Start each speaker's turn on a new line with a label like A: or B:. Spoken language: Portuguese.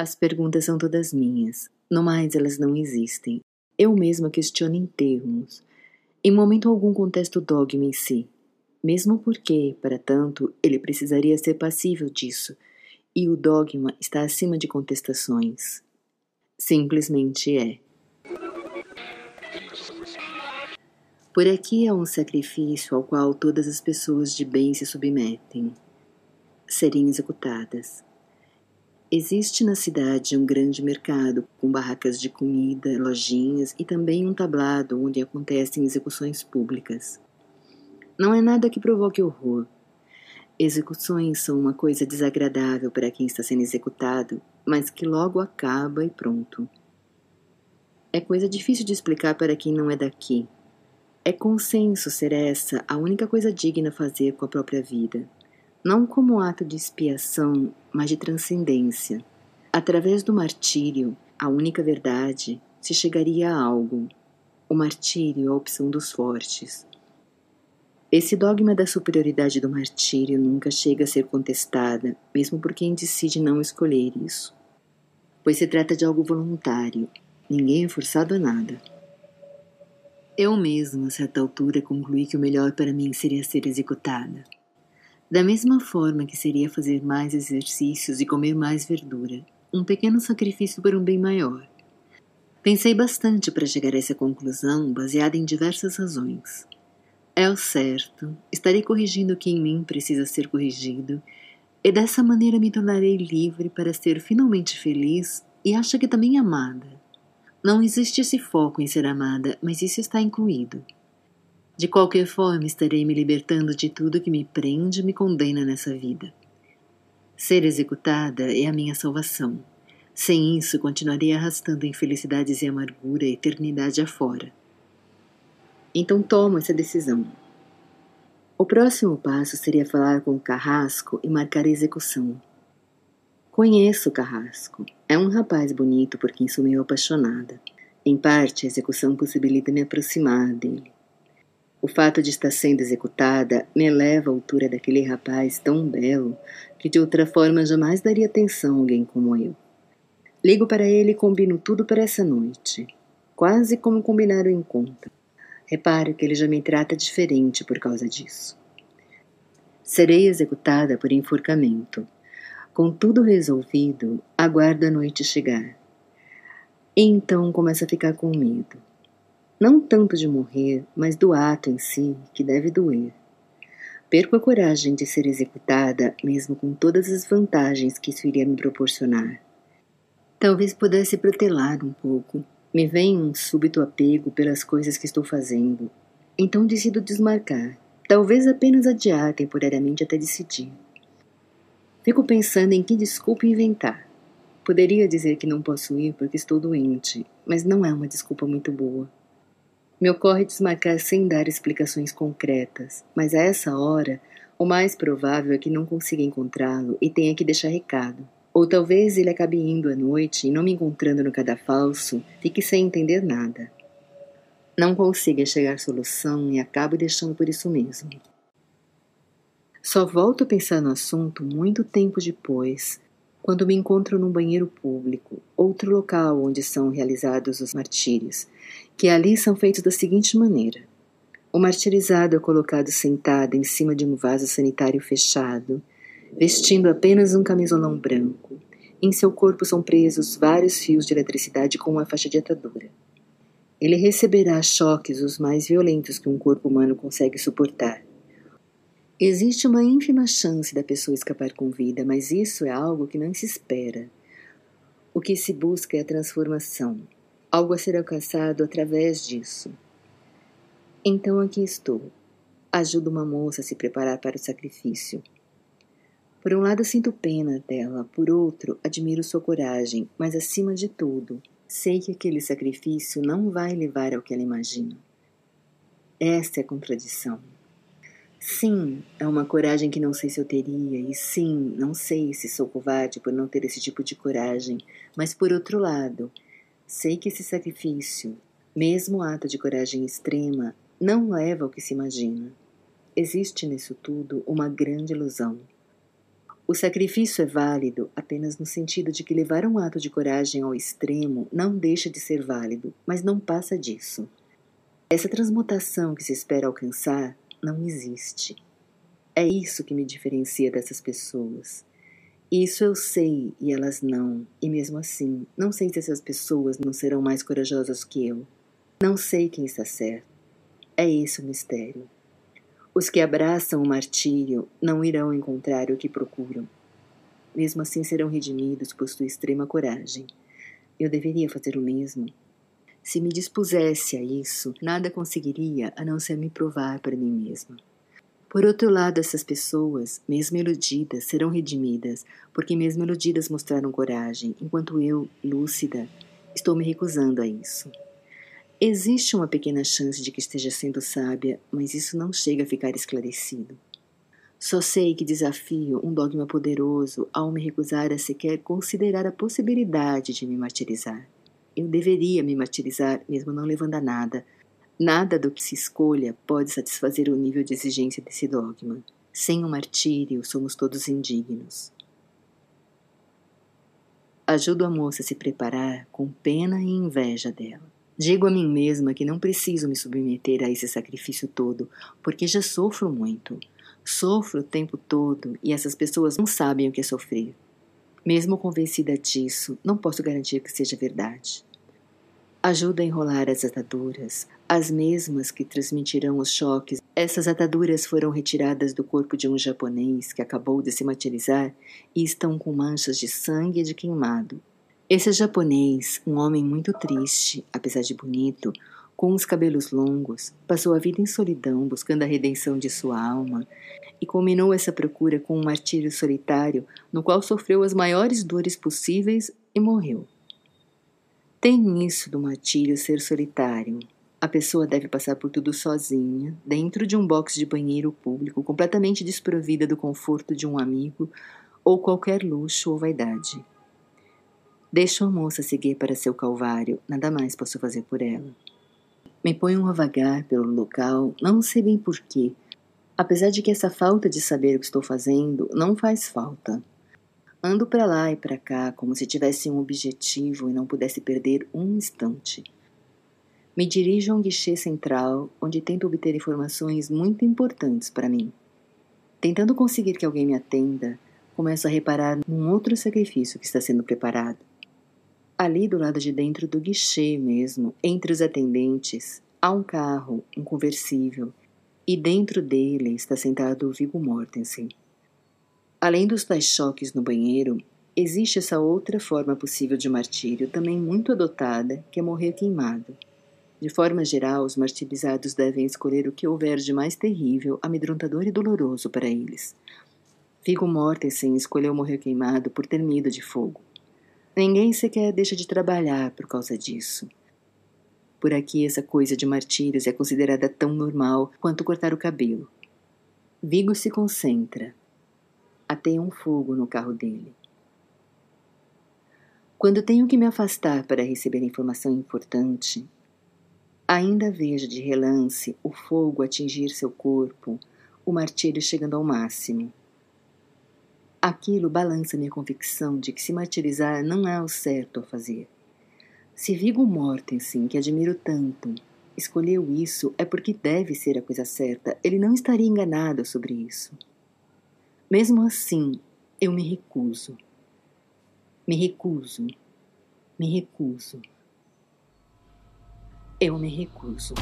A: As perguntas são todas minhas, no mais elas não existem. Eu mesma questiono em termos. Em momento algum contesto o dogma em si, mesmo porque, para tanto, ele precisaria ser passível disso, e o dogma está acima de contestações. Simplesmente é. Por aqui é um sacrifício ao qual todas as pessoas de bem se submetem, serem executadas. Existe na cidade um grande mercado com barracas de comida, lojinhas e também um tablado onde acontecem execuções públicas. Não é nada que provoque horror. Execuções são uma coisa desagradável para quem está sendo executado, mas que logo acaba e pronto. É coisa difícil de explicar para quem não é daqui. É consenso ser essa a única coisa digna a fazer com a própria vida, não como ato de expiação, mas de transcendência. Através do martírio, a única verdade, se chegaria a algo. O martírio é a opção dos fortes. Esse dogma da superioridade do martírio nunca chega a ser contestada, mesmo por quem decide não escolher isso. Pois se trata de algo voluntário, ninguém é forçado a nada. Eu mesma, a certa altura, concluí que o melhor para mim seria ser executada. Da mesma forma que seria fazer mais exercícios e comer mais verdura, um pequeno sacrifício para um bem maior. Pensei bastante para chegar a essa conclusão, baseada em diversas razões. É o certo, estarei corrigindo o que em mim precisa ser corrigido, e dessa maneira me tornarei livre para ser finalmente feliz e acha que também amada. Não existe esse foco em ser amada, mas isso está incluído. De qualquer forma, estarei me libertando de tudo que me prende e me condena nessa vida. Ser executada é a minha salvação. Sem isso, continuarei arrastando infelicidades e amargura a eternidade afora. Então tomo essa decisão. O próximo passo seria falar com o Carrasco e marcar a execução. Conheço o Carrasco. É um rapaz bonito por quem sou meio apaixonada. Em parte, a execução possibilita me aproximar dele. O fato de estar sendo executada me eleva à altura daquele rapaz tão belo que de outra forma jamais daria atenção a alguém como eu. Ligo para ele e combino tudo para essa noite, quase como combinar o encontro. Reparo que ele já me trata diferente por causa disso. Serei executada por enforcamento. Com tudo resolvido, aguardo a noite chegar. E então começo a ficar com medo. Não tanto de morrer, mas do ato em si, que deve doer. Perco a coragem de ser executada, mesmo com todas as vantagens que isso iria me proporcionar. Talvez pudesse protelar um pouco. Me vem um súbito apego pelas coisas que estou fazendo. Então decido desmarcar. Talvez apenas adiar temporariamente até decidir. Fico pensando em que desculpa inventar. Poderia dizer que não posso ir porque estou doente, mas não é uma desculpa muito boa. Me ocorre desmarcar sem dar explicações concretas, mas a essa hora, o mais provável é que não consiga encontrá-lo e tenha que deixar recado. Ou talvez ele acabe indo à noite e, não me encontrando no cadafalso, fique sem entender nada. Não consiga chegar à solução e acabe deixando por isso mesmo. Só volto a pensar no assunto muito tempo depois, quando me encontro num banheiro público, outro local onde são realizados os martírios, que ali são feitos da seguinte maneira: o martirizado é colocado sentado em cima de um vaso sanitário fechado, vestindo apenas um camisolão branco. Em seu corpo são presos vários fios de eletricidade com uma faixa de atadura. Ele receberá choques os mais violentos que um corpo humano consegue suportar Existe uma ínfima chance da pessoa escapar com vida, mas isso é algo que não se espera. O que se busca é a transformação, algo a ser alcançado através disso. Então aqui estou. Ajudo uma moça a se preparar para o sacrifício. Por um lado, sinto pena dela, por outro, admiro sua coragem, mas acima de tudo, sei que aquele sacrifício não vai levar ao que ela imagina. Esta é a contradição. Sim, é uma coragem que não sei se eu teria, e sim, não sei se sou covarde por não ter esse tipo de coragem, mas por outro lado, sei que esse sacrifício, mesmo ato de coragem extrema, não leva ao que se imagina. Existe nisso tudo uma grande ilusão. O sacrifício é válido apenas no sentido de que levar um ato de coragem ao extremo não deixa de ser válido, mas não passa disso. Essa transmutação que se espera alcançar não existe. É isso que me diferencia dessas pessoas. Isso eu sei e elas não, e mesmo assim, não sei se essas pessoas não serão mais corajosas que eu. Não sei quem está certo. É esse o mistério. Os que abraçam o martírio não irão encontrar o que procuram. Mesmo assim serão redimidos por sua extrema coragem. Eu deveria fazer o mesmo. Se me dispusesse a isso, nada conseguiria a não ser me provar para mim mesma. Por outro lado, essas pessoas, mesmo iludidas, serão redimidas, porque mesmo iludidas mostraram coragem, enquanto eu, lúcida, estou me recusando a isso. Existe uma pequena chance de que esteja sendo sábia, mas isso não chega a ficar esclarecido. Só sei que desafio um dogma poderoso ao me recusar a sequer considerar a possibilidade de me martirizar. Eu deveria me martirizar, mesmo não levando a nada. Nada do que se escolha pode satisfazer o nível de exigência desse dogma. Sem o martírio, somos todos indignos. Ajudo a moça a se preparar com pena e inveja dela. Digo a mim mesma que não preciso me submeter a esse sacrifício todo, porque já sofro muito. Sofro o tempo todo e essas pessoas não sabem o que é sofrer. Mesmo convencida disso, não posso garantir que seja verdade. Ajuda a enrolar as ataduras, as mesmas que transmitirão os choques. Essas ataduras foram retiradas do corpo de um japonês que acabou de se materializar e estão com manchas de sangue de queimado. Esse japonês, um homem muito triste, apesar de bonito, com os cabelos longos, passou a vida em solidão buscando a redenção de sua alma e culminou essa procura com um martírio solitário no qual sofreu as maiores dores possíveis e morreu. Tem isso do martírio ser solitário. A pessoa deve passar por tudo sozinha, dentro de um box de banheiro público, completamente desprovida do conforto de um amigo ou qualquer luxo ou vaidade. Deixo a moça seguir para seu calvário, nada mais posso fazer por ela. Me ponho a vagar pelo local, não sei bem porquê, apesar de que essa falta de saber o que estou fazendo não faz falta. Ando para lá e para cá como se tivesse um objetivo e não pudesse perder um instante. Me dirijo a um guichê central onde tento obter informações muito importantes para mim. Tentando conseguir que alguém me atenda, começo a reparar num outro sacrifício que está sendo preparado. Ali do lado de dentro do guichê mesmo, entre os atendentes, há um carro, um conversível, e dentro dele está sentado Viggo Mortensen. Além dos tais choques no banheiro, existe essa outra forma possível de martírio, também muito adotada, que é morrer queimado. De forma geral, os martirizados devem escolher o que houver de mais terrível, amedrontador e doloroso para eles. Viggo Mortensen escolheu morrer queimado por ter medo de fogo. Ninguém sequer deixa de trabalhar por causa disso. Por aqui, essa coisa de martírios é considerada tão normal quanto cortar o cabelo. Vigo se concentra. Ateia um fogo no carro dele. Quando tenho que me afastar para receber informação importante, ainda vejo de relance o fogo atingir seu corpo, o martírio chegando ao máximo. Aquilo balança minha convicção de que se martirizar não é o certo a fazer. Se Viggo Mortensen, que admiro tanto, escolheu isso, é porque deve ser a coisa certa. Ele não estaria enganado sobre isso. Mesmo assim, eu me recuso. Me recuso. Me recuso. Eu me recuso.